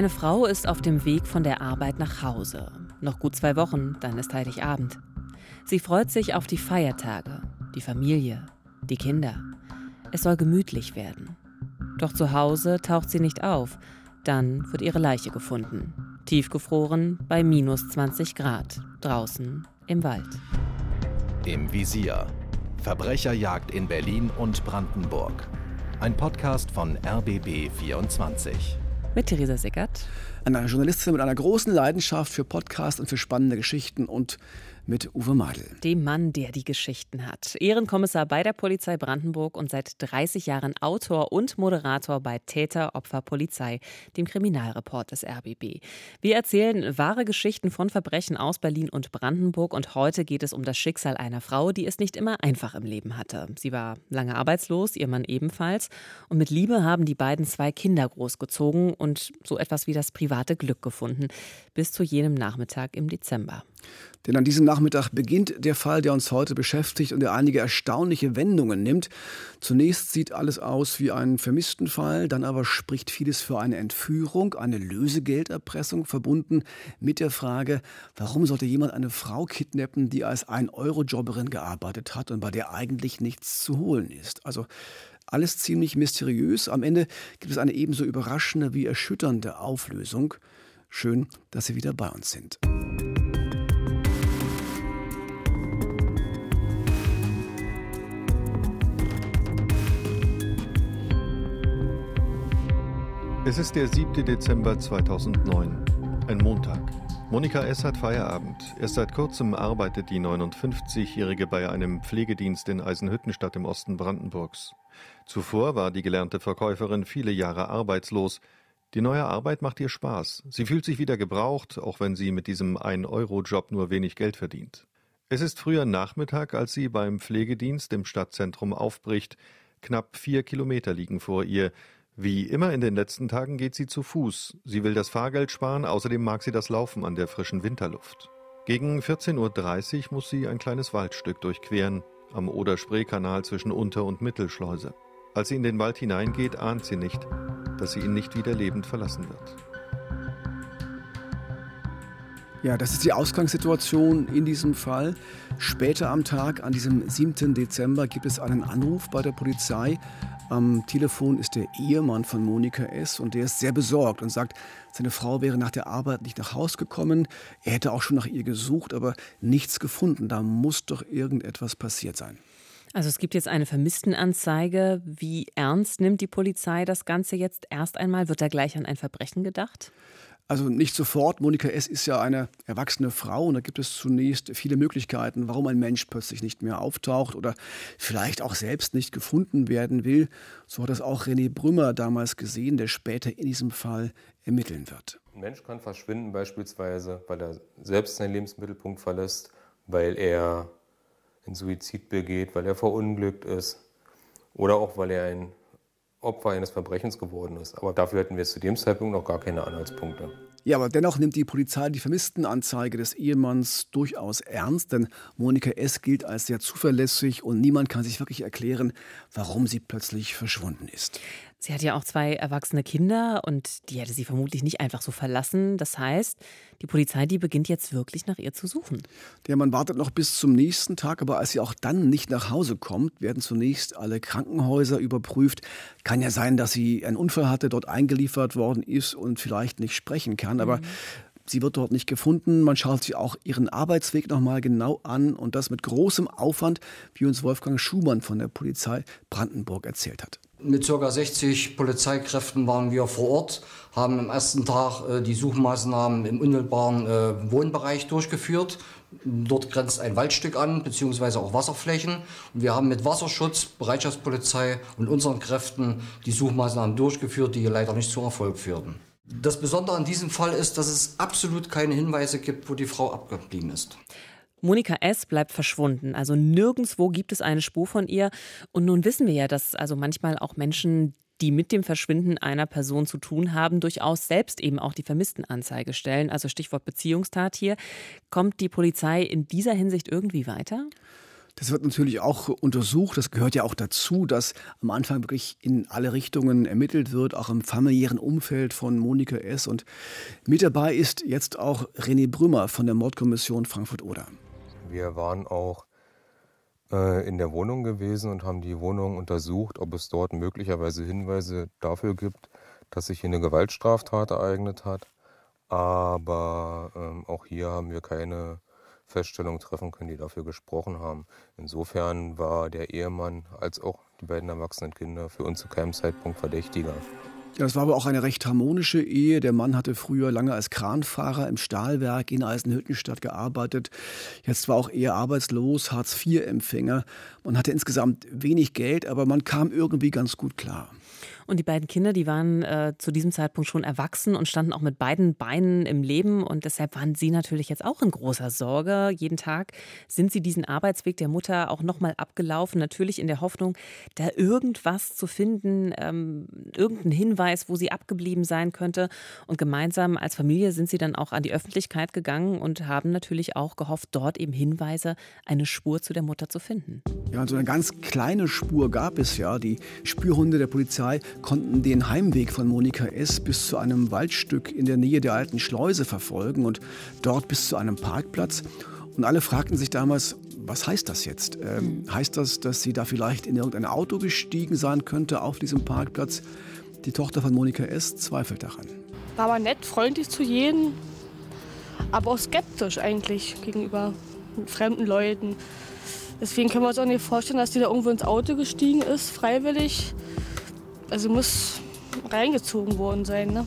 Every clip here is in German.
Eine Frau ist auf dem Weg von der Arbeit nach Hause. Noch gut zwei Wochen, dann ist Heiligabend. Sie freut sich auf die Feiertage, die Familie, die Kinder. Es soll gemütlich werden. Doch zu Hause taucht sie nicht auf. Dann wird ihre Leiche gefunden. Tiefgefroren bei minus 20 Grad, draußen im Wald. Im Visier. Verbrecherjagd in Berlin und Brandenburg. Ein Podcast von RBB 24. Mit Theresa Sickert. Eine Journalistin mit einer großen Leidenschaft für Podcasts und für spannende Geschichten und mit Uwe Meidel. Dem Mann, der die Geschichten hat. Ehrenkommissar bei der Polizei Brandenburg und seit 30 Jahren Autor und Moderator bei Täter, Opfer, Polizei, dem Kriminalreport des RBB. Wir erzählen wahre Geschichten von Verbrechen aus Berlin und Brandenburg und heute geht es um das Schicksal einer Frau, die es nicht immer einfach im Leben hatte. Sie war lange arbeitslos, ihr Mann ebenfalls und mit Liebe haben die beiden zwei Kinder großgezogen und so etwas wie das private Glück gefunden, bis zu jenem Nachmittag im Dezember. Denn an diesem Nachmittag beginnt der Fall, der uns heute beschäftigt und der einige erstaunliche Wendungen nimmt. Zunächst sieht alles aus wie ein Vermisstenfall, dann aber spricht vieles für eine Entführung, eine Lösegelderpressung, verbunden mit der Frage, warum sollte jemand eine Frau kidnappen, die als Ein-Euro-Jobberin gearbeitet hat und bei der eigentlich nichts zu holen ist. Also alles ziemlich mysteriös. Am Ende gibt es eine ebenso überraschende wie erschütternde Auflösung. Schön, dass Sie wieder bei uns sind. Es ist der 7. Dezember 2009, ein Montag. Monika S. hat Feierabend. Erst seit kurzem arbeitet die 59-Jährige bei einem Pflegedienst in Eisenhüttenstadt im Osten Brandenburgs. Zuvor war die gelernte Verkäuferin viele Jahre arbeitslos. Die neue Arbeit macht ihr Spaß. Sie fühlt sich wieder gebraucht, auch wenn sie mit diesem 1-Euro-Job nur wenig Geld verdient. Es ist früher Nachmittag, als sie beim Pflegedienst im Stadtzentrum aufbricht. Knapp vier Kilometer liegen vor ihr. Wie immer in den letzten Tagen geht sie zu Fuß. Sie will das Fahrgeld sparen, außerdem mag sie das Laufen an der frischen Winterluft. Gegen 14.30 Uhr muss sie ein kleines Waldstück durchqueren, am Oder-Spree-Kanal zwischen Unter- und Mittelschleuse. Als sie in den Wald hineingeht, ahnt sie nicht, dass sie ihn nicht wieder lebend verlassen wird. Ja, das ist die Ausgangssituation in diesem Fall. Später am Tag, an diesem 7. Dezember, gibt es einen Anruf bei der Polizei. Am Telefon ist der Ehemann von Monika S. und der ist sehr besorgt und sagt, seine Frau wäre nach der Arbeit nicht nach Haus gekommen. Er hätte auch schon nach ihr gesucht, aber nichts gefunden. Da muss doch irgendetwas passiert sein. Also es gibt jetzt eine Vermisstenanzeige. Wie ernst nimmt die Polizei das Ganze jetzt erst einmal? Wird da gleich an ein Verbrechen gedacht? Also nicht sofort. Monika S. ist ja eine erwachsene Frau und da gibt es zunächst viele Möglichkeiten, warum ein Mensch plötzlich nicht mehr auftaucht oder vielleicht auch selbst nicht gefunden werden will. So hat das auch René Brümmer damals gesehen, der später in diesem Fall ermitteln wird. Ein Mensch kann verschwinden beispielsweise, weil er selbst seinen Lebensmittelpunkt verlässt, weil er einen Suizid begeht, weil er verunglückt ist oder auch weil er ein Opfer eines Verbrechens geworden ist. Aber dafür hätten wir zu dem Zeitpunkt noch gar keine Anhaltspunkte. Ja, aber dennoch nimmt die Polizei die Vermisstenanzeige des Ehemanns durchaus ernst, denn Monika S. gilt als sehr zuverlässig und niemand kann sich wirklich erklären, warum sie plötzlich verschwunden ist. Sie hat ja auch zwei erwachsene Kinder und die hätte sie vermutlich nicht einfach so verlassen. Das heißt, die Polizei, die beginnt jetzt wirklich nach ihr zu suchen. Der Mann wartet noch bis zum nächsten Tag, aber als sie auch dann nicht nach Hause kommt, werden zunächst alle Krankenhäuser überprüft. Kann ja sein, dass sie einen Unfall hatte, dort eingeliefert worden ist und vielleicht nicht sprechen kann, aber mhm. Sie wird dort nicht gefunden. Man schaut sich auch ihren Arbeitsweg nochmal genau an und das mit großem Aufwand, wie uns Wolfgang Schumann von der Polizei Brandenburg erzählt hat. Mit ca. 60 Polizeikräften waren wir vor Ort, haben am ersten Tag äh, die Suchmaßnahmen im unmittelbaren äh, Wohnbereich durchgeführt. Dort grenzt ein Waldstück an, beziehungsweise auch Wasserflächen. Und wir haben mit Wasserschutz, Bereitschaftspolizei und unseren Kräften die Suchmaßnahmen durchgeführt, die leider nicht zum Erfolg führten. Das Besondere an diesem Fall ist, dass es absolut keine Hinweise gibt, wo die Frau abgeblieben ist. Monika S. bleibt verschwunden. Also nirgendwo gibt es eine Spur von ihr. Und nun wissen wir ja, dass also manchmal auch Menschen, die mit dem Verschwinden einer Person zu tun haben, durchaus selbst eben auch die Vermisstenanzeige stellen. Also Stichwort Beziehungstat hier. Kommt die Polizei in dieser Hinsicht irgendwie weiter? Das wird natürlich auch untersucht. Das gehört ja auch dazu, dass am Anfang wirklich in alle Richtungen ermittelt wird, auch im familiären Umfeld von Monika S. Und mit dabei ist jetzt auch René Brümmer von der Mordkommission Frankfurt-Oder. Wir waren auch äh, in der Wohnung gewesen und haben die Wohnung untersucht, ob es dort möglicherweise Hinweise dafür gibt, dass sich hier eine Gewaltstraftat ereignet hat. Aber ähm, auch hier haben wir keine Feststellung treffen können, die dafür gesprochen haben. Insofern war der Ehemann als auch die beiden erwachsenen Kinder für uns zu keinem Zeitpunkt Verdächtiger. Ja, das war aber auch eine recht harmonische Ehe. Der Mann hatte früher lange als Kranfahrer im Stahlwerk in Eisenhüttenstadt gearbeitet. Jetzt war auch er arbeitslos, Hartz-IV-Empfänger. Man hatte insgesamt wenig Geld, aber man kam irgendwie ganz gut klar. Und die beiden Kinder, die waren äh, zu diesem Zeitpunkt schon erwachsen und standen auch mit beiden Beinen im Leben. Und deshalb waren sie natürlich jetzt auch in großer Sorge. Jeden Tag sind sie diesen Arbeitsweg der Mutter auch nochmal abgelaufen. Natürlich in der Hoffnung, da irgendwas zu finden, ähm, irgendeinen Hinweis, wo sie abgeblieben sein könnte. Und gemeinsam als Familie sind sie dann auch an die Öffentlichkeit gegangen und haben natürlich auch gehofft, dort eben Hinweise, eine Spur zu der Mutter zu finden. Ja, so eine ganz kleine Spur gab es ja. Die Spürhunde der Polizei konnten den Heimweg von Monika S. bis zu einem Waldstück in der Nähe der alten Schleuse verfolgen und dort bis zu einem Parkplatz. Und alle fragten sich damals, was heißt das jetzt? Ähm, heißt das, dass sie da vielleicht in irgendein Auto gestiegen sein könnte auf diesem Parkplatz? Die Tochter von Monika S. zweifelt daran. War aber nett, freundlich zu jedem, aber auch skeptisch eigentlich gegenüber fremden Leuten. Deswegen können wir uns auch nicht vorstellen, dass die da irgendwo ins Auto gestiegen ist, freiwillig. Also muss reingezogen worden sein. Ne?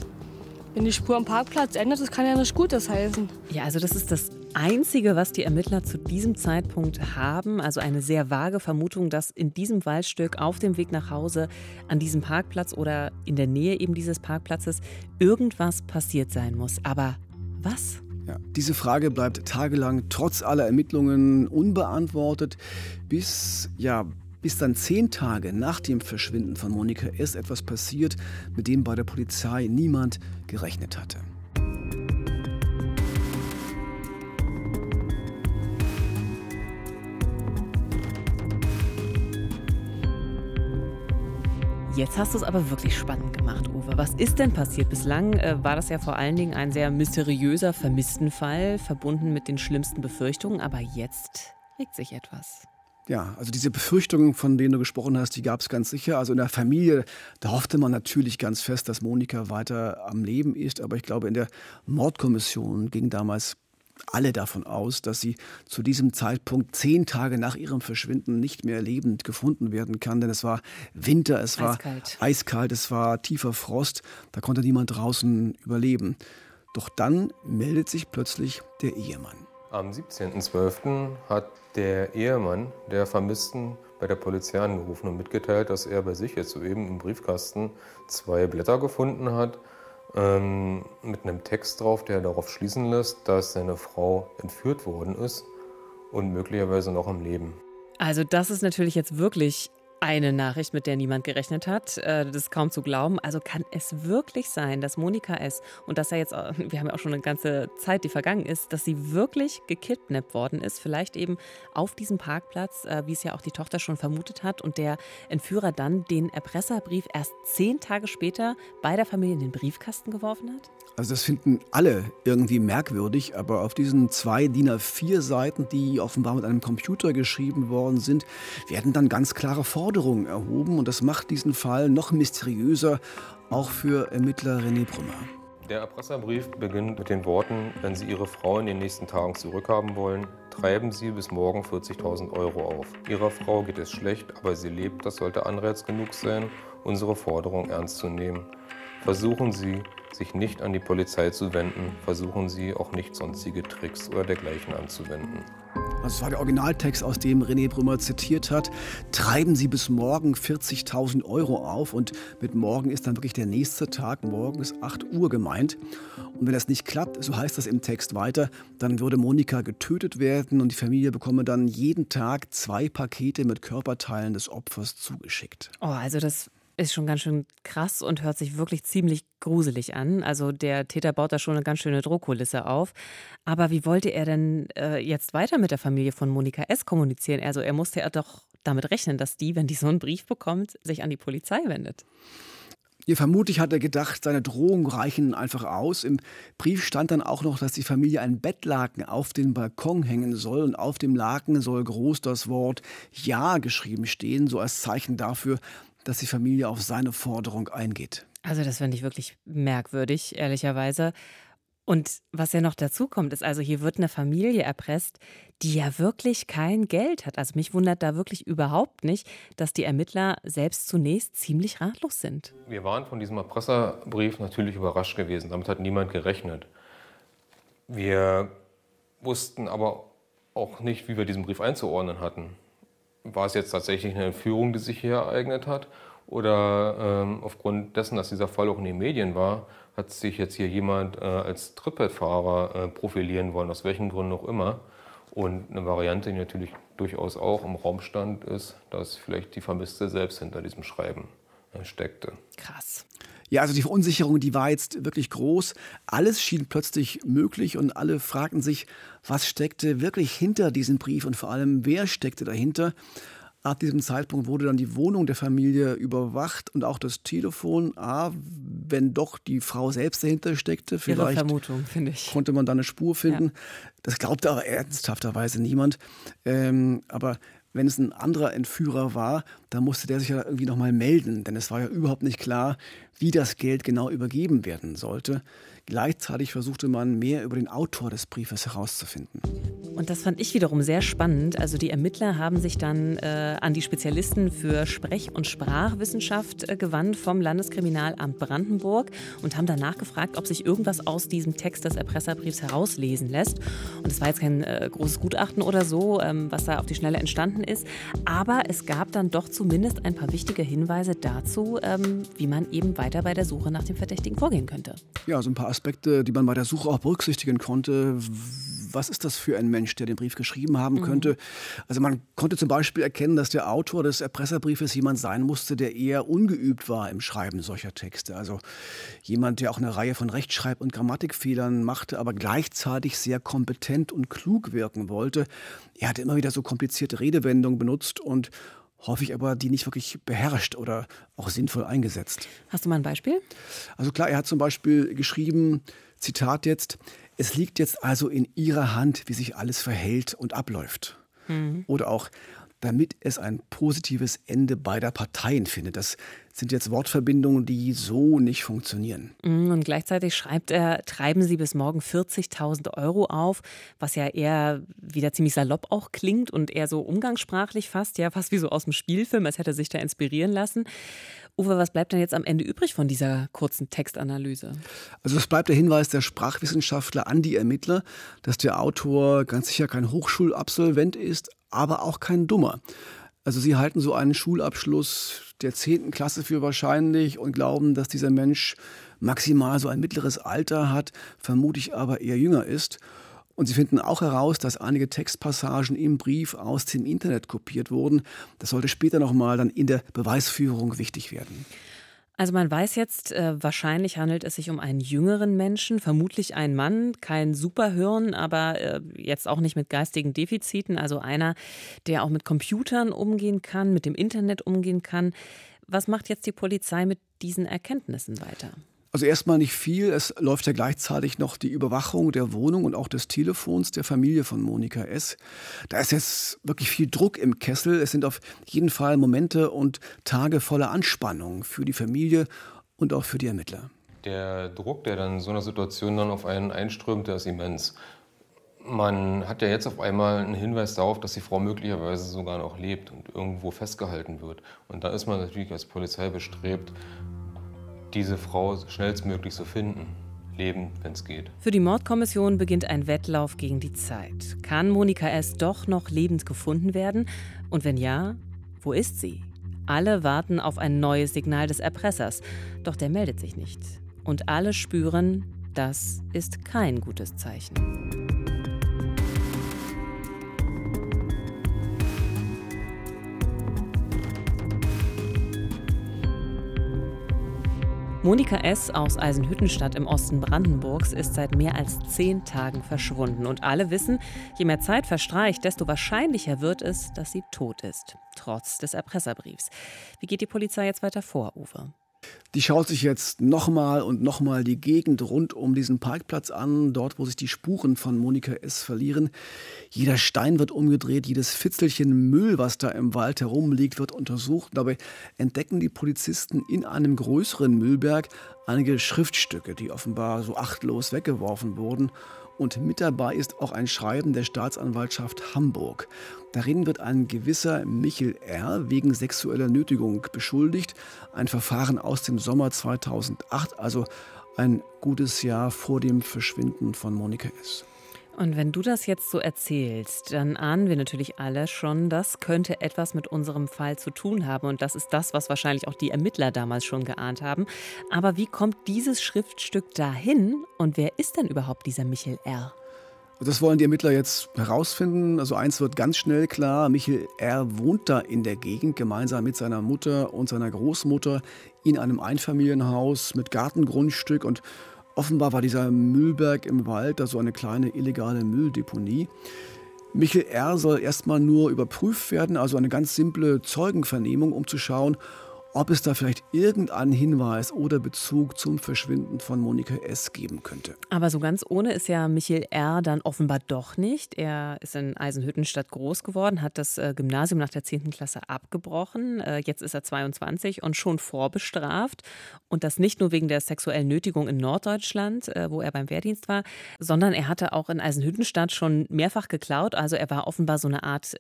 Wenn die Spur am Parkplatz endet, das kann ja nichts Gutes heißen. Ja, also das ist das Einzige, was die Ermittler zu diesem Zeitpunkt haben. Also eine sehr vage Vermutung, dass in diesem Waldstück auf dem Weg nach Hause, an diesem Parkplatz oder in der Nähe eben dieses Parkplatzes irgendwas passiert sein muss. Aber was? Ja, diese Frage bleibt tagelang trotz aller Ermittlungen unbeantwortet, bis ja bis dann zehn Tage nach dem Verschwinden von Monika S. etwas passiert, mit dem bei der Polizei niemand gerechnet hatte. Jetzt hast du es aber wirklich spannend gemacht, Uwe. Was ist denn passiert? Bislang äh, war das ja vor allen Dingen ein sehr mysteriöser Vermisstenfall, verbunden mit den schlimmsten Befürchtungen. Aber jetzt regt sich etwas. Ja, also diese Befürchtungen, von denen du gesprochen hast, die gab es ganz sicher. Also in der Familie, da hoffte man natürlich ganz fest, dass Monika weiter am Leben ist. Aber ich glaube, in der Mordkommission ging damals alle davon aus, dass sie zu diesem Zeitpunkt zehn Tage nach ihrem Verschwinden nicht mehr lebend gefunden werden kann. Denn es war Winter, es war eiskalt, eiskalt es war tiefer Frost. Da konnte niemand draußen überleben. Doch dann meldet sich plötzlich der Ehemann. Am 17.12. hat der Ehemann der Vermissten bei der Polizei angerufen und mitgeteilt, dass er bei sich jetzt soeben im Briefkasten zwei Blätter gefunden hat ähm, mit einem Text drauf, der darauf schließen lässt, dass seine Frau entführt worden ist und möglicherweise noch am Leben. Also das ist natürlich jetzt wirklich eine Nachricht, mit der niemand gerechnet hat. Äh, das ist kaum zu glauben. Also kann es wirklich sein, dass Monika S. und dass er jetzt, äh, wir haben ja auch schon eine ganze Zeit, die vergangen ist, dass sie wirklich gekidnappt worden ist, vielleicht eben auf diesem Parkplatz, äh, wie es ja auch die Tochter schon vermutet hat, und der Entführer dann den Erpresserbrief erst zehn Tage später bei der Familie in den Briefkasten geworfen hat? Also das finden alle irgendwie merkwürdig, aber auf diesen zwei DIN A4 Seiten, die offenbar mit einem Computer geschrieben worden sind, werden dann ganz klare Forderungen erhoben und das macht diesen Fall noch mysteriöser, auch für Ermittler René Brümmer. Der Erpresserbrief beginnt mit den Worten, wenn Sie Ihre Frau in den nächsten Tagen zurückhaben wollen, treiben Sie bis morgen 40.000 Euro auf. Ihrer Frau geht es schlecht, aber sie lebt, das sollte Anreiz genug sein, unsere Forderung ernst zu nehmen. Versuchen Sie, sich nicht an die Polizei zu wenden, versuchen Sie auch nicht sonstige Tricks oder dergleichen anzuwenden. Also das war der Originaltext, aus dem René Brümmer zitiert hat. Treiben Sie bis morgen 40.000 Euro auf und mit morgen ist dann wirklich der nächste Tag, morgen ist 8 Uhr gemeint. Und wenn das nicht klappt, so heißt das im Text weiter, dann würde Monika getötet werden und die Familie bekomme dann jeden Tag zwei Pakete mit Körperteilen des Opfers zugeschickt. Oh, also das Ist schon ganz schön krass und hört sich wirklich ziemlich gruselig an. Also der Täter baut da schon eine ganz schöne Drohkulisse auf. Aber wie wollte er denn äh, jetzt weiter mit der Familie von Monika S. kommunizieren? Also er musste ja doch damit rechnen, dass die, wenn die so einen Brief bekommt, sich an die Polizei wendet. Ja, vermutlich hat er gedacht, seine Drohungen reichen einfach aus. Im Brief stand dann auch noch, dass die Familie ein Bettlaken auf den Balkon hängen soll und auf dem Laken soll groß das Wort Ja geschrieben stehen, so als Zeichen dafür, dass die Familie auf seine Forderung eingeht. Also das finde ich wirklich merkwürdig, ehrlicherweise. Und was ja noch dazu kommt, ist also, hier wird eine Familie erpresst, die ja wirklich kein Geld hat. Also mich wundert da wirklich überhaupt nicht, dass die Ermittler selbst zunächst ziemlich ratlos sind. Wir waren von diesem Erpresserbrief natürlich überrascht gewesen. Damit hat niemand gerechnet. Wir wussten aber auch nicht, wie wir diesen Brief einzuordnen hatten. War es jetzt tatsächlich eine Entführung, die sich hier ereignet hat? Oder ähm, aufgrund dessen, dass dieser Fall auch in den Medien war, hat sich jetzt hier jemand äh, als Trittbrettfahrer äh, profilieren wollen, aus welchen Gründen auch immer. Und eine Variante, die natürlich durchaus auch im Raum stand, ist, dass vielleicht die Vermisste selbst hinter diesem Schreiben äh, steckte. Krass. Ja, also die Verunsicherung, die war jetzt wirklich groß. Alles schien plötzlich möglich und alle fragten sich, was steckte wirklich hinter diesem Brief und vor allem, wer steckte dahinter. Ab diesem Zeitpunkt wurde dann die Wohnung der Familie überwacht und auch das Telefon. A, wenn doch die Frau selbst dahinter steckte, vielleicht Vermutung, konnte man da eine Spur finden. Ja. Das glaubte aber ernsthafterweise niemand. Ähm, aber wenn es ein anderer Entführer war, dann musste der sich ja irgendwie nochmal melden, denn es war ja überhaupt nicht klar, wie das Geld genau übergeben werden sollte. Gleichzeitig versuchte man mehr über den Autor des Briefes herauszufinden. Und das fand ich wiederum sehr spannend. Also die Ermittler haben sich dann äh, an die Spezialisten für Sprech- und Sprachwissenschaft äh, gewandt vom Landeskriminalamt Brandenburg und haben danach gefragt, ob sich irgendwas aus diesem Text des Erpresserbriefs herauslesen lässt. Und es war jetzt kein äh, großes Gutachten oder so, ähm, was da auf die Schnelle entstanden ist. Aber es gab dann doch zumindest ein paar wichtige Hinweise dazu, ähm, wie man eben weiter bei der Suche nach dem Verdächtigen vorgehen könnte. Ja, so ein paar Aspekte, die man bei der Suche auch berücksichtigen konnte was ist das für ein Mensch, der den Brief geschrieben haben mhm. könnte. Also man konnte zum Beispiel erkennen, dass der Autor des Erpresserbriefes jemand sein musste, der eher ungeübt war im Schreiben solcher Texte. Also jemand, der auch eine Reihe von Rechtschreib- und Grammatikfehlern machte, aber gleichzeitig sehr kompetent und klug wirken wollte. Er hatte immer wieder so komplizierte Redewendungen benutzt und häufig aber die nicht wirklich beherrscht oder auch sinnvoll eingesetzt. Hast du mal ein Beispiel? Also klar, er hat zum Beispiel geschrieben, Zitat jetzt, es liegt jetzt also in Ihrer Hand, wie sich alles verhält und abläuft. Mhm. Oder auch, damit es ein positives Ende beider Parteien findet. Das sind jetzt Wortverbindungen, die so nicht funktionieren. Mhm, und gleichzeitig schreibt er, treiben Sie bis morgen 40.000 Euro auf, was ja eher wieder ziemlich salopp auch klingt und eher so umgangssprachlich fast, ja, fast wie so aus dem Spielfilm, als hätte er sich da inspirieren lassen. Uwe, was bleibt denn jetzt am Ende übrig von dieser kurzen Textanalyse? Also es bleibt der Hinweis der Sprachwissenschaftler an die Ermittler, dass der Autor ganz sicher kein Hochschulabsolvent ist, aber auch kein Dummer. Also sie halten so einen Schulabschluss der 10. Klasse für wahrscheinlich und glauben, dass dieser Mensch maximal so ein mittleres Alter hat, vermutlich aber eher jünger ist. Und sie finden auch heraus, dass einige Textpassagen im Brief aus dem Internet kopiert wurden. Das sollte später nochmal dann in der Beweisführung wichtig werden. Also man weiß jetzt, äh, wahrscheinlich handelt es sich um einen jüngeren Menschen, vermutlich ein Mann, kein Superhirn, aber äh, jetzt auch nicht mit geistigen Defiziten, also einer, der auch mit Computern umgehen kann, mit dem Internet umgehen kann. Was macht jetzt die Polizei mit diesen Erkenntnissen weiter? Also erstmal nicht viel. Es läuft ja gleichzeitig noch die Überwachung der Wohnung und auch des Telefons der Familie von Monika S. Da ist jetzt wirklich viel Druck im Kessel. Es sind auf jeden Fall Momente und Tage voller Anspannung für die Familie und auch für die Ermittler. Der Druck, der dann in so einer Situation dann auf einen einströmt, der ist immens. Man hat ja jetzt auf einmal einen Hinweis darauf, dass die Frau möglicherweise sogar noch lebt und irgendwo festgehalten wird. Und da ist man natürlich als Polizei bestrebt, diese Frau schnellstmöglich zu finden. Leben, wenn es geht. Für die Mordkommission beginnt ein Wettlauf gegen die Zeit. Kann Monika S. doch noch lebend gefunden werden? Und wenn ja, wo ist sie? Alle warten auf ein neues Signal des Erpressers, doch der meldet sich nicht. Und alle spüren, das ist kein gutes Zeichen. Monika S. aus Eisenhüttenstadt im Osten Brandenburgs ist seit mehr als zehn Tagen verschwunden. Und alle wissen, je mehr Zeit verstreicht, desto wahrscheinlicher wird es, dass sie tot ist. Trotz des Erpresserbriefs. Wie geht die Polizei jetzt weiter vor, Uwe? Die schaut sich jetzt nochmal und nochmal die Gegend rund um diesen Parkplatz an, dort wo sich die Spuren von Monika S. verlieren. Jeder Stein wird umgedreht, jedes Fitzelchen Müll, was da im Wald herumliegt, wird untersucht. Dabei entdecken die Polizisten in einem größeren Müllberg einige Schriftstücke, die offenbar so achtlos weggeworfen wurden. Und mit dabei ist auch ein Schreiben der Staatsanwaltschaft Hamburg. Darin wird ein gewisser Michel R. wegen sexueller Nötigung beschuldigt. Ein Verfahren aus dem Sommer 2008, also ein gutes Jahr vor dem Verschwinden von Monika S. Und wenn du das jetzt so erzählst, dann ahnen wir natürlich alle schon, das könnte etwas mit unserem Fall zu tun haben. Und das ist das, was wahrscheinlich auch die Ermittler damals schon geahnt haben. Aber wie kommt dieses Schriftstück dahin? Und wer ist denn überhaupt dieser Michel R.? Das wollen die Ermittler jetzt herausfinden. Also eins wird ganz schnell klar, Michel R. wohnt da in der Gegend gemeinsam mit seiner Mutter und seiner Großmutter in einem Einfamilienhaus mit Gartengrundstück und Offenbar war dieser Müllberg im Wald da so eine kleine illegale Mülldeponie. Michel R. soll erstmal nur überprüft werden, also eine ganz simple Zeugenvernehmung, um zu schauen, ob es da vielleicht irgendeinen Hinweis oder Bezug zum Verschwinden von Monika S. geben könnte. Aber so ganz ohne ist ja Michael R. dann offenbar doch nicht. Er ist in Eisenhüttenstadt groß geworden, hat das äh, Gymnasium nach der 10. Klasse abgebrochen. Äh, jetzt ist er 22 und schon vorbestraft. Und das nicht nur wegen der sexuellen Nötigung in Norddeutschland, äh, wo er beim Wehrdienst war, sondern er hatte auch in Eisenhüttenstadt schon mehrfach geklaut. Also er war offenbar so eine Art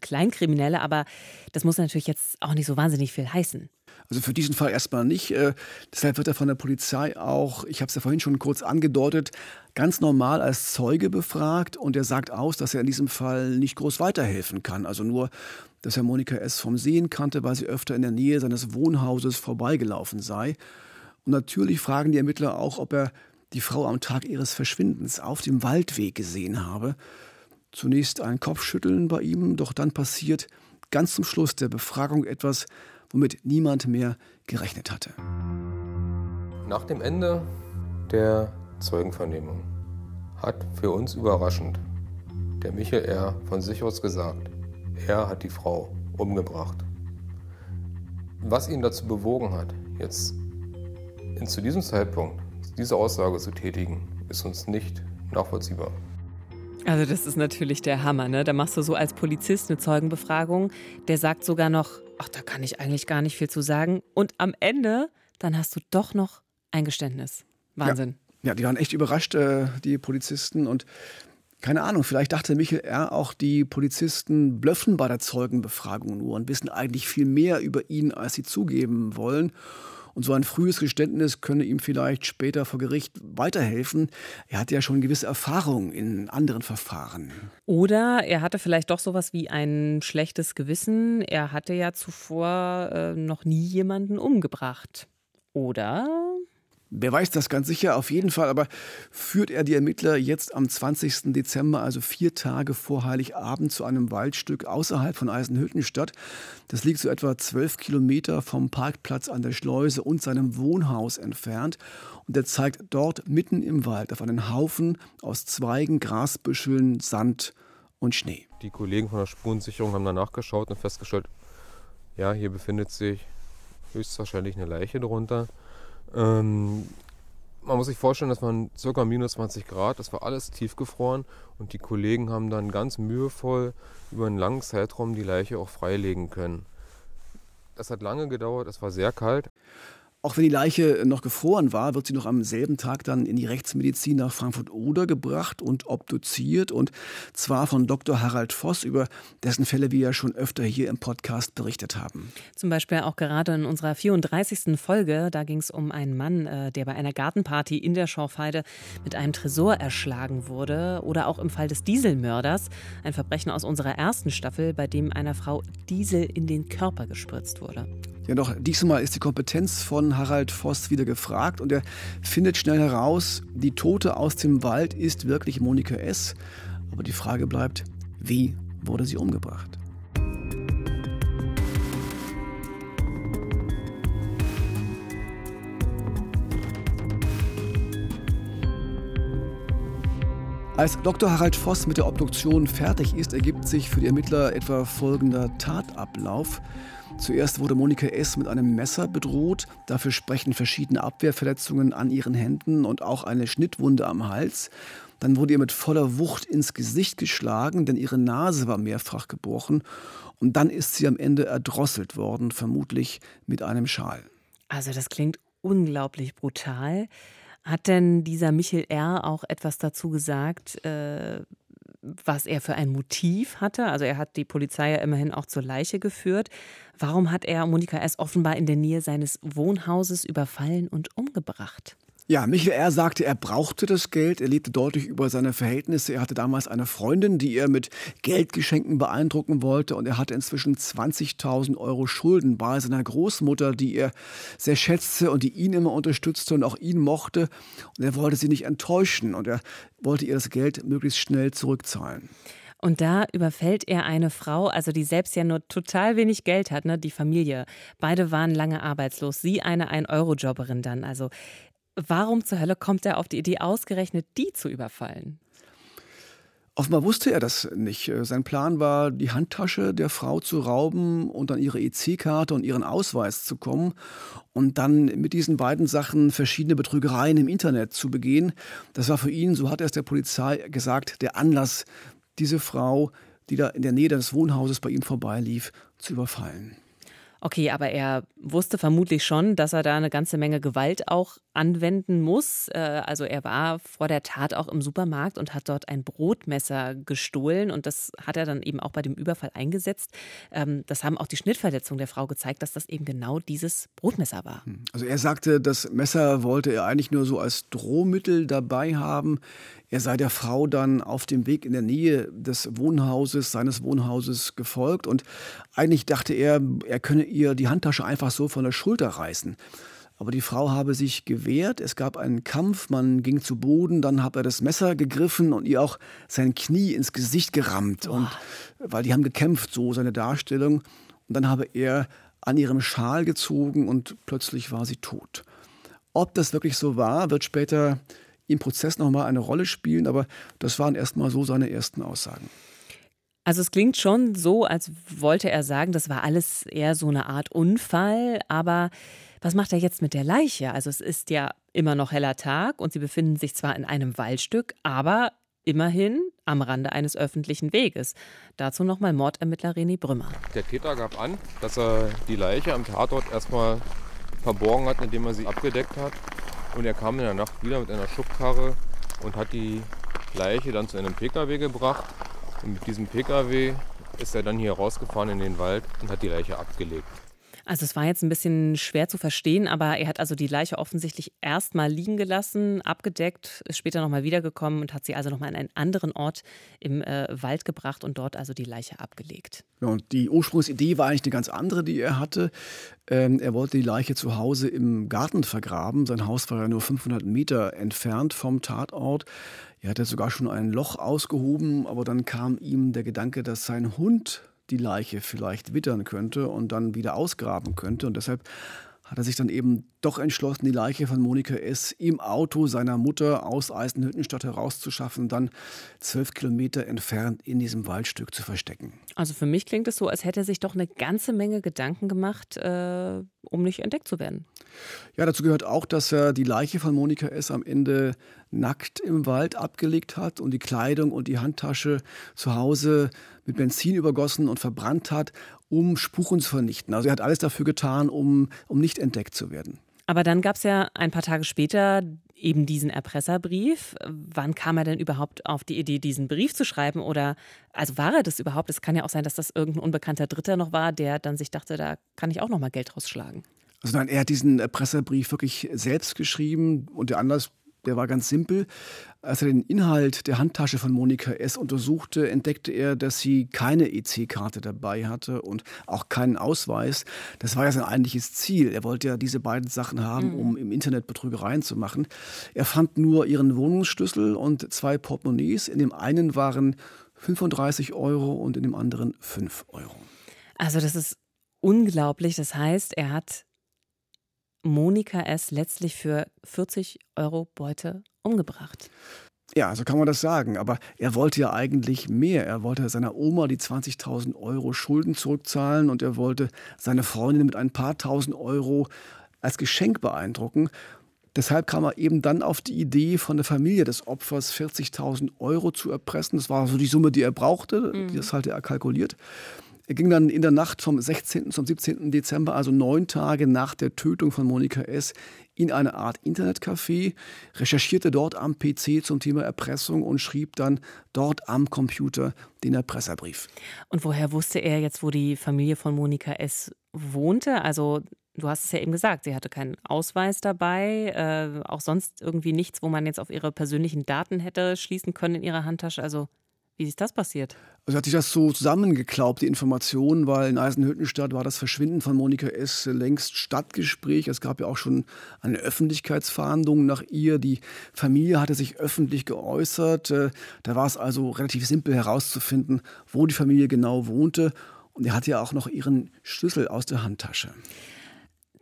Kleinkriminelle. Aber das muss natürlich jetzt auch nicht so wahnsinnig viel heißen. Also für diesen Fall erstmal nicht. Äh, deshalb wird er von der Polizei auch, ich habe es ja vorhin schon kurz angedeutet, ganz normal als Zeuge befragt und er sagt aus, dass er in diesem Fall nicht groß weiterhelfen kann. Also nur, dass er Monika S. vom Sehen kannte, weil sie öfter in der Nähe seines Wohnhauses vorbeigelaufen sei. Und natürlich fragen die Ermittler auch, ob er die Frau am Tag ihres Verschwindens auf dem Waldweg gesehen habe. Zunächst ein Kopfschütteln bei ihm, doch dann passiert ganz zum Schluss der Befragung etwas, womit niemand mehr gerechnet hatte. Nach dem Ende der Zeugenvernehmung hat für uns überraschend der Michael R. von sich aus gesagt, er hat die Frau umgebracht. Was ihn dazu bewogen hat, jetzt zu diesem Zeitpunkt diese Aussage zu tätigen, ist uns nicht nachvollziehbar. Also das ist natürlich der Hammer, ne? Da machst du so als Polizist eine Zeugenbefragung, der sagt sogar noch, ach, da kann ich eigentlich gar nicht viel zu sagen. Und am Ende, dann hast du doch noch ein Geständnis. Wahnsinn. Ja, ja die waren echt überrascht, äh, die Polizisten. Und keine Ahnung, vielleicht dachte Michael R. auch, die Polizisten blöffen bei der Zeugenbefragung nur und wissen eigentlich viel mehr über ihn, als sie zugeben wollen. Und so ein frühes Geständnis könne ihm vielleicht später vor Gericht weiterhelfen. Er hat ja schon gewisse Erfahrung in anderen Verfahren. Oder er hatte vielleicht doch sowas wie ein schlechtes Gewissen. Er hatte ja zuvor äh, noch nie jemanden umgebracht. Oder Wer weiß das ganz sicher, auf jeden Fall, aber führt er die Ermittler jetzt am 20. Dezember, also vier Tage vor Heiligabend, zu einem Waldstück außerhalb von Eisenhüttenstadt. Das liegt so etwa zwölf Kilometer vom Parkplatz an der Schleuse und seinem Wohnhaus entfernt. Und er zeigt dort mitten im Wald auf einen Haufen aus Zweigen, Grasbüscheln, Sand und Schnee. Die Kollegen von der Spurensicherung haben danach geschaut und festgestellt, ja, hier befindet sich höchstwahrscheinlich eine Leiche drunter. Ähm, man muss sich vorstellen, das waren ca. minus 20 Grad, das war alles tiefgefroren und die Kollegen haben dann ganz mühevoll über einen langen Zeitraum die Leiche auch freilegen können. Das hat lange gedauert, es war sehr kalt. Auch wenn die Leiche noch gefroren war, wird sie noch am selben Tag dann in die Rechtsmedizin nach Frankfurt-Oder gebracht und obduziert. Und zwar von Dr. Harald Voss, über dessen Fälle wir ja schon öfter hier im Podcast berichtet haben. Zum Beispiel auch gerade in unserer 34. Folge. Da ging es um einen Mann, äh, der bei einer Gartenparty in der Schorfheide mit einem Tresor erschlagen wurde. Oder auch im Fall des Dieselmörders. Ein Verbrechen aus unserer ersten Staffel, bei dem einer Frau Diesel in den Körper gespritzt wurde. Ja, doch diesmal ist die Kompetenz von Harald Voss wieder gefragt und er findet schnell heraus, die Tote aus dem Wald ist wirklich Monika S. Aber die Frage bleibt, wie wurde sie umgebracht? Als Dr. Harald Voss mit der Obduktion fertig ist, ergibt sich für die Ermittler etwa folgender Tatablauf. Zuerst wurde Monika S. mit einem Messer bedroht. Dafür sprechen verschiedene Abwehrverletzungen an ihren Händen und auch eine Schnittwunde am Hals. Dann wurde ihr mit voller Wucht ins Gesicht geschlagen, denn ihre Nase war mehrfach gebrochen. Und dann ist sie am Ende erdrosselt worden, vermutlich mit einem Schal. Also das klingt unglaublich brutal. Hat denn dieser Michel R. auch etwas dazu gesagt, äh, was er für ein Motiv hatte? Also er hat die Polizei ja immerhin auch zur Leiche geführt. Warum hat er Monika S. offenbar in der Nähe seines Wohnhauses überfallen und umgebracht? Ja, Michael R. sagte, er brauchte das Geld. Er lebte deutlich über seine Verhältnisse. Er hatte damals eine Freundin, die er mit Geldgeschenken beeindrucken wollte. Und er hatte inzwischen 20.000 Euro Schulden bei seiner Großmutter, die er sehr schätzte und die ihn immer unterstützte und auch ihn mochte. Und er wollte sie nicht enttäuschen. Und er wollte ihr das Geld möglichst schnell zurückzahlen. Und da überfällt er eine Frau, also die selbst ja nur total wenig Geld hat, ne, die Familie. Beide waren lange arbeitslos. Sie eine Ein-Euro-Jobberin dann. Also Warum zur Hölle kommt er auf die Idee, ausgerechnet die zu überfallen? Offenbar wusste er das nicht. Sein Plan war, die Handtasche der Frau zu rauben und dann ihre EC-Karte und ihren Ausweis zu kommen und dann mit diesen beiden Sachen verschiedene Betrügereien im Internet zu begehen. Das war für ihn, so hat er es der Polizei gesagt, der Anlass, diese Frau, die da in der Nähe des Wohnhauses bei ihm vorbeilief, zu überfallen. Okay, aber er wusste vermutlich schon, dass er da eine ganze Menge Gewalt auch anwenden muss. Äh, also er war vor der Tat auch im Supermarkt und hat dort ein Brotmesser gestohlen und das hat er dann eben auch bei dem Überfall eingesetzt. Ähm, das haben auch die Schnittverletzungen der Frau gezeigt, dass das eben genau dieses Brotmesser war. Hm. Also er sagte, das Messer wollte er eigentlich nur so als Drohmittel dabei haben. Er sei der Frau dann auf dem Weg in der Nähe des Wohnhauses, seines Wohnhauses gefolgt und eigentlich dachte er, er könne ihr die Handtasche einfach so von der Schulter reißen. Aber die Frau habe sich gewehrt, es gab einen Kampf, man ging zu Boden, dann hat er das Messer gegriffen und ihr auch sein Knie ins Gesicht gerammt. Und weil die haben gekämpft, so seine Darstellung. Und dann habe er an ihrem Schal gezogen und plötzlich war sie tot. Ob das wirklich so war, wird später im Prozess nochmal eine Rolle spielen, aber das waren erstmal so seine ersten Aussagen. Also es klingt schon so, als wollte er sagen, das war alles eher so eine Art Unfall, aber was macht er jetzt mit der Leiche? Also es ist ja immer noch heller Tag und sie befinden sich zwar in einem Waldstück, aber immerhin am Rande eines öffentlichen Weges. Dazu nochmal Mordermittler René Brümmer. Der Täter gab an, dass er die Leiche am Tatort erstmal verborgen hat, indem er sie abgedeckt hat. Und er kam in der Nacht wieder mit einer Schubkarre und hat die Leiche dann zu einem Pkw gebracht. Und mit diesem Pkw ist er dann hier rausgefahren in den Wald und hat die Leiche abgelegt. Also es war jetzt ein bisschen schwer zu verstehen, aber er hat also die Leiche offensichtlich erstmal liegen gelassen, abgedeckt, ist später nochmal wiedergekommen und hat sie also nochmal an einen anderen Ort im äh, Wald gebracht und dort also die Leiche abgelegt. Ja, und die Ursprungsidee war eigentlich eine ganz andere, die er hatte. Ähm, er wollte die Leiche zu Hause im Garten vergraben. Sein Haus war ja nur 500 Meter entfernt vom Tatort. Er hatte sogar schon ein Loch ausgehoben, aber dann kam ihm der Gedanke, dass sein Hund die Leiche vielleicht wittern könnte und dann wieder ausgraben könnte. Und deshalb hat er sich dann eben doch entschlossen, die Leiche von Monika S. im Auto seiner Mutter aus Eisenhüttenstadt herauszuschaffen, dann zwölf Kilometer entfernt in diesem Waldstück zu verstecken. Also für mich klingt es so, als hätte er sich doch eine ganze Menge Gedanken gemacht, äh, um nicht entdeckt zu werden. Ja, dazu gehört auch, dass er die Leiche von Monika S. am Ende nackt im Wald abgelegt hat und die Kleidung und die Handtasche zu Hause mit Benzin übergossen und verbrannt hat, um Spuren zu vernichten. Also er hat alles dafür getan, um, um nicht entdeckt zu werden. Aber dann gab es ja ein paar Tage später eben diesen Erpresserbrief. Wann kam er denn überhaupt auf die Idee, diesen Brief zu schreiben? Oder also war er das überhaupt? Es kann ja auch sein, dass das irgendein unbekannter Dritter noch war, der dann sich dachte, da kann ich auch noch mal Geld rausschlagen. Also nein, er hat diesen Erpresserbrief wirklich selbst geschrieben und der Anlass der war ganz simpel. Als er den Inhalt der Handtasche von Monika S. untersuchte, entdeckte er, dass sie keine EC-Karte dabei hatte und auch keinen Ausweis. Das war ja sein eigentliches Ziel. Er wollte ja diese beiden Sachen haben, mhm. um im Internet Betrügereien zu machen. Er fand nur ihren Wohnungsschlüssel und zwei Portemonnaies. In dem einen waren 35 Euro und in dem anderen 5 Euro. Also das ist unglaublich. Das heißt, er hat Monika S. letztlich für 40 Euro Beute umgebracht. Ja, so kann man das sagen. Aber er wollte ja eigentlich mehr. Er wollte seiner Oma die 20.000 Euro Schulden zurückzahlen und er wollte seine Freundin mit ein paar tausend Euro als Geschenk beeindrucken. Deshalb kam er eben dann auf die Idee, von der Familie des Opfers 40.000 Euro zu erpressen. Das war so die Summe, die er brauchte. Mhm. Das hatte er kalkuliert. Er ging dann in der Nacht vom 16. zum 17. Dezember, also neun Tage nach der Tötung von Monika S., in eine Art Internetcafé, recherchierte dort am PC zum Thema Erpressung und schrieb dann dort am Computer den Erpresserbrief. Und woher wusste er jetzt, wo die Familie von Monika S. wohnte? Also Du hast es ja eben gesagt, sie hatte keinen Ausweis dabei, äh, auch sonst irgendwie nichts, wo man jetzt auf ihre persönlichen Daten hätte schließen können in ihrer Handtasche. Also wie ist das passiert? Also hat sich das so zusammengeklaubt, die Informationen, weil in Eisenhüttenstadt war das Verschwinden von Monika S. längst Stadtgespräch. Es gab ja auch schon eine Öffentlichkeitsverhandlung nach ihr. Die Familie hatte sich öffentlich geäußert. Äh, da war es also relativ simpel herauszufinden, wo die Familie genau wohnte. Und er hatte ja auch noch ihren Schlüssel aus der Handtasche.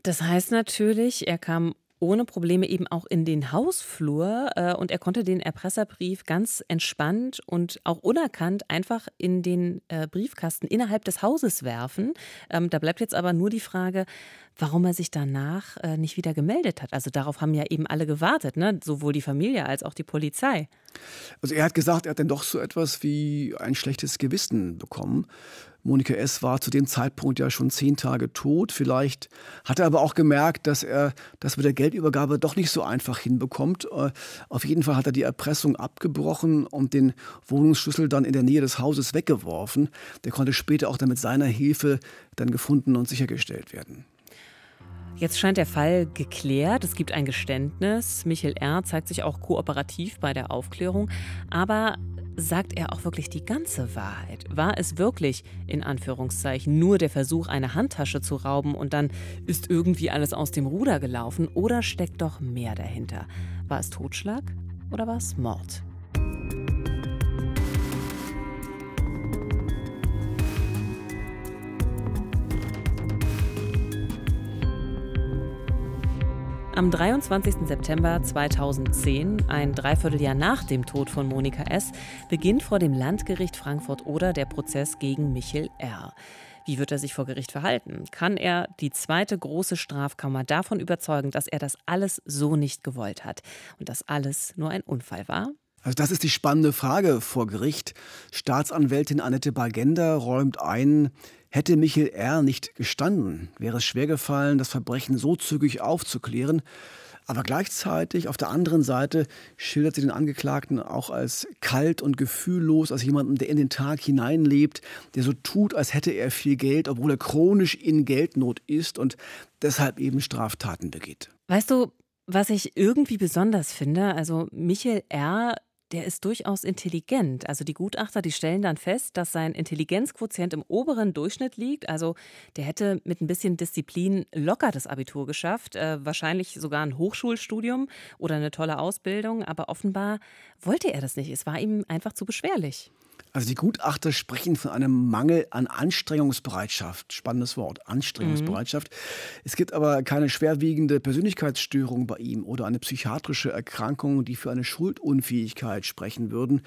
Das heißt natürlich, er kam ohne Probleme eben auch in den Hausflur äh, und er konnte den Erpresserbrief ganz entspannt und auch unerkannt einfach in den äh, Briefkasten innerhalb des Hauses werfen. Ähm, da bleibt jetzt aber nur die Frage, warum er sich danach äh, nicht wieder gemeldet hat. Also darauf haben ja eben alle gewartet, ne? sowohl die Familie als auch die Polizei. Also er hat gesagt, er hat dann doch so etwas wie ein schlechtes Gewissen bekommen. Monika S. war zu dem Zeitpunkt ja schon zehn Tage tot. Vielleicht hat er aber auch gemerkt, dass er das mit der Geldübergabe doch nicht so einfach hinbekommt. Äh, auf jeden Fall hat er die Erpressung abgebrochen und den Wohnungsschlüssel dann in der Nähe des Hauses weggeworfen. Der konnte später auch dann mit seiner Hilfe dann gefunden und sichergestellt werden. Jetzt scheint der Fall geklärt. Es gibt ein Geständnis. Michael R. zeigt sich auch kooperativ bei der Aufklärung. Aber sagt er auch wirklich die ganze Wahrheit? War es wirklich, in Anführungszeichen, nur der Versuch, eine Handtasche zu rauben und dann ist irgendwie alles aus dem Ruder gelaufen? Oder steckt doch mehr dahinter? War es Totschlag oder war es Mord? Am 23. September 2010, ein Dreivierteljahr nach dem Tod von Monika S., beginnt vor dem Landgericht Frankfurt-Oder der Prozess gegen Michel R. Wie wird er sich vor Gericht verhalten? Kann er die zweite große Strafkammer davon überzeugen, dass er das alles so nicht gewollt hat und dass alles nur ein Unfall war? Also das ist die spannende Frage vor Gericht. Staatsanwältin Annette Bagenda räumt ein, Hätte Michael R. nicht gestanden, wäre es schwer gefallen, das Verbrechen so zügig aufzuklären. Aber gleichzeitig auf der anderen Seite schildert sie den Angeklagten auch als kalt und gefühllos, als jemanden, der in den Tag hineinlebt, der so tut, als hätte er viel Geld, obwohl er chronisch in Geldnot ist und deshalb eben Straftaten begeht. Weißt du, was ich irgendwie besonders finde, also Michael R der ist durchaus intelligent. Also die Gutachter, die stellen dann fest, dass sein Intelligenzquotient im oberen Durchschnitt liegt. Also der hätte mit ein bisschen Disziplin locker das Abitur geschafft, äh, wahrscheinlich sogar ein Hochschulstudium oder eine tolle Ausbildung. Aber offenbar wollte er das nicht. Es war ihm einfach zu beschwerlich. Also die Gutachter sprechen von einem Mangel an Anstrengungsbereitschaft. Spannendes Wort, Anstrengungsbereitschaft. Mhm. Es gibt aber keine schwerwiegende Persönlichkeitsstörung bei ihm oder eine psychiatrische Erkrankung, die für eine Schuldunfähigkeit sprechen würden.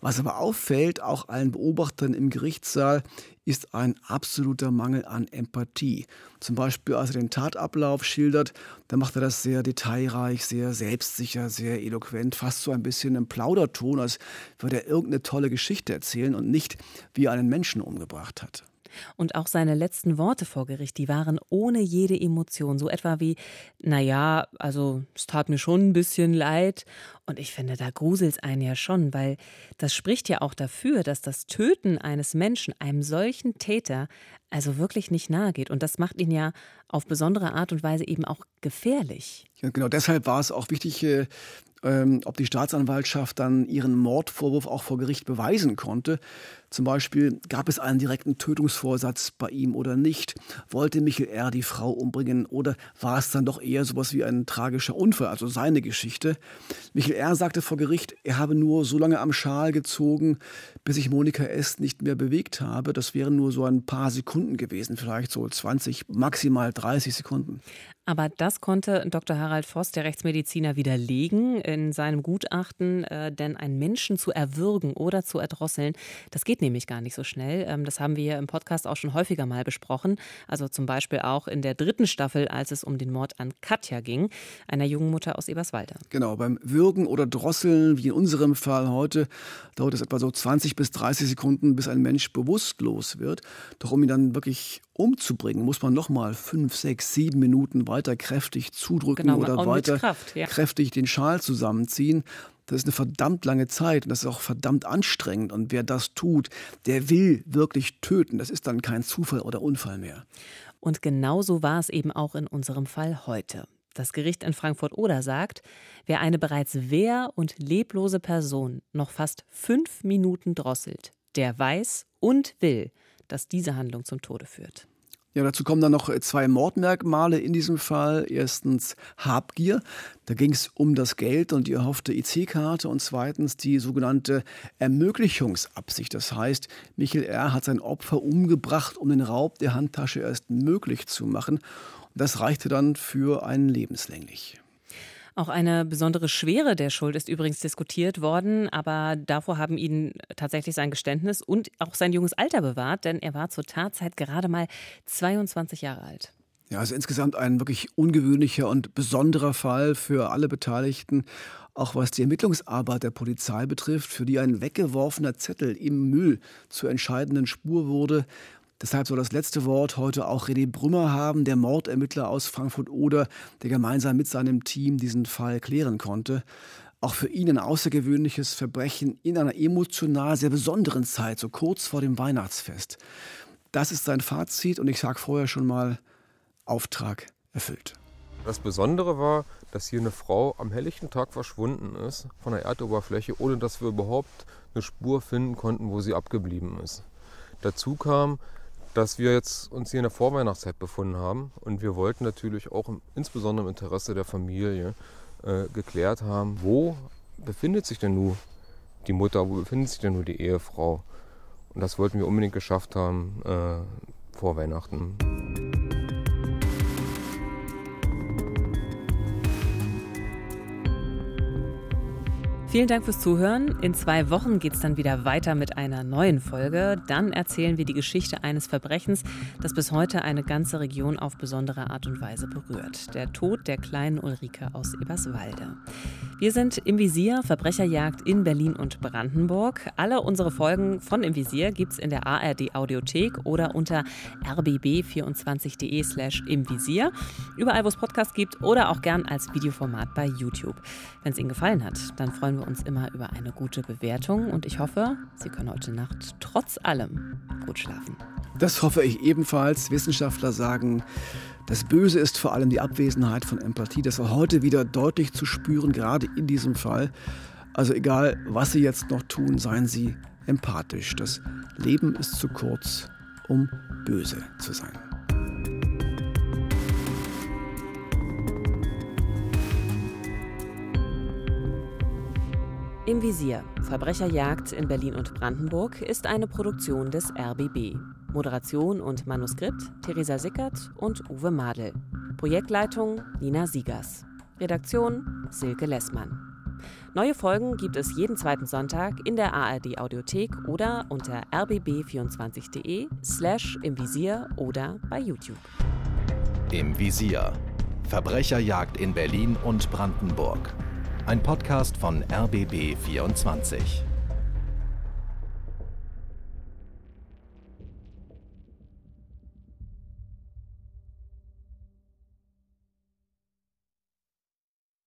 Was aber auffällt, auch allen Beobachtern im Gerichtssaal, ist ein absoluter Mangel an Empathie. Zum Beispiel, als er den Tatablauf schildert, da macht er das sehr detailreich, sehr selbstsicher, sehr eloquent, fast so ein bisschen im Plauderton, als würde er irgendeine tolle Geschichte erzählen und nicht, wie er einen Menschen umgebracht hat. Und auch seine letzten Worte vor Gericht, die waren ohne jede Emotion. So etwa wie, naja, also es tat mir schon ein bisschen leid. Und ich finde, da gruselt es einen ja schon, weil das spricht ja auch dafür, dass das Töten eines Menschen einem solchen Täter also wirklich nicht nahe geht. Und das macht ihn ja auf besondere Art und Weise eben auch gefährlich. Ja, genau deshalb war es auch wichtig, äh, ähm, ob die Staatsanwaltschaft dann ihren Mordvorwurf auch vor Gericht beweisen konnte. Zum Beispiel gab es einen direkten Tötungsvorsatz bei ihm oder nicht? Wollte Michael R. die Frau umbringen oder war es dann doch eher sowas wie ein tragischer Unfall, also seine Geschichte? Michael R. sagte vor Gericht, er habe nur so lange am Schal gezogen, bis ich Monika S. nicht mehr bewegt habe. Das wären nur so ein paar Sekunden gewesen, vielleicht so 20, maximal 30 Sekunden. Aber das konnte Dr. Harald Voss, der Rechtsmediziner, widerlegen in seinem Gutachten, äh, denn einen Menschen zu erwürgen oder zu erdrosseln, das geht nämlich gar nicht so schnell. Ähm, das haben wir im Podcast auch schon häufiger mal besprochen. Also zum Beispiel auch in der dritten Staffel, als es um den Mord an Katja ging, einer jungen Mutter aus Eberswalde. Genau, beim Würgen oder Drosseln, wie in unserem Fall heute, dauert es etwa so 20 bis 30 Sekunden, bis ein Mensch bewusstlos wird. Doch um ihn dann wirklich umzubringen, muss man nochmal fünf, sechs, sieben Minuten weiter kräftig zudrücken Genau, oder weiter Kraft, ja. kräftig den Schal zusammenziehen. Das ist eine verdammt lange Zeit und das ist auch verdammt anstrengend. Und wer das tut, der will wirklich töten. Das ist dann kein Zufall oder Unfall mehr. Und genauso war es eben auch in unserem Fall heute. Das Gericht in Frankfurt-Oder sagt, wer eine bereits wehr- und leblose Person noch fast fünf Minuten drosselt, der weiß und will, dass diese Handlung zum Tode führt. Ja, dazu kommen dann noch zwei Mordmerkmale in diesem Fall. Erstens Habgier, da ging es um das Geld und die erhoffte IC-Karte und zweitens die sogenannte Ermöglichungsabsicht. Das heißt, Michael R. hat sein Opfer umgebracht, um den Raub der Handtasche erst möglich zu machen. Und das reichte dann für einen lebenslänglich. Auch eine besondere Schwere der Schuld ist übrigens diskutiert worden, aber davor haben ihn tatsächlich sein Geständnis und auch sein junges Alter bewahrt, denn er war zur Tatzeit gerade mal 22 Jahre alt. Ja, also insgesamt ein wirklich ungewöhnlicher und besonderer Fall für alle Beteiligten, auch was die Ermittlungsarbeit der Polizei betrifft, für die ein weggeworfener Zettel im Müll zur entscheidenden Spur wurde. Deshalb soll das letzte Wort heute auch René Brümmer haben, der Mordermittler aus Frankfurt-Oder, der gemeinsam mit seinem Team diesen Fall klären konnte. Auch für ihn ein außergewöhnliches Verbrechen in einer emotional sehr besonderen Zeit, so kurz vor dem Weihnachtsfest. Das ist sein Fazit und ich sage vorher schon mal, Auftrag erfüllt. Das Besondere war, dass hier eine Frau am helllichten Tag verschwunden ist von der Erdoberfläche, ohne dass wir überhaupt eine Spur finden konnten, wo sie abgeblieben ist. Dazu kam, dass wir jetzt uns hier in der Vorweihnachtszeit befunden haben und wir wollten natürlich auch im, insbesondere im Interesse der Familie äh, geklärt haben, wo befindet sich denn nun die Mutter, wo befindet sich denn nun die Ehefrau. Und das wollten wir unbedingt geschafft haben äh, vor Weihnachten. Vielen Dank fürs Zuhören. In zwei Wochen geht es dann wieder weiter mit einer neuen Folge. Dann erzählen wir die Geschichte eines Verbrechens, das bis heute eine ganze Region auf besondere Art und Weise berührt. Der Tod der kleinen Ulrike aus Eberswalde. Wir sind im Visier, Verbrecherjagd in Berlin und Brandenburg. Alle unsere Folgen von Im Visier gibt es in der ARD Audiothek oder unter rbb24.de slash im Visier. Überall, wo es Podcasts gibt oder auch gern als Videoformat bei YouTube. Wenn es Ihnen gefallen hat, dann freuen wir uns immer über eine gute Bewertung und ich hoffe, Sie können heute Nacht trotz allem gut schlafen. Das hoffe ich ebenfalls. Wissenschaftler sagen, das Böse ist vor allem die Abwesenheit von Empathie. Das war heute wieder deutlich zu spüren, gerade in diesem Fall. Also egal, was Sie jetzt noch tun, seien Sie empathisch. Das Leben ist zu kurz, um böse zu sein. Im Visier. Verbrecherjagd in Berlin und Brandenburg ist eine Produktion des RBB. Moderation und Manuskript Theresa Sickert und Uwe Madel. Projektleitung Nina Siegers. Redaktion Silke Lessmann. Neue Folgen gibt es jeden zweiten Sonntag in der ARD Audiothek oder unter rbb24.de slash im Visier oder bei YouTube. Im Visier. Verbrecherjagd in Berlin und Brandenburg. Ein Podcast von RBB 24.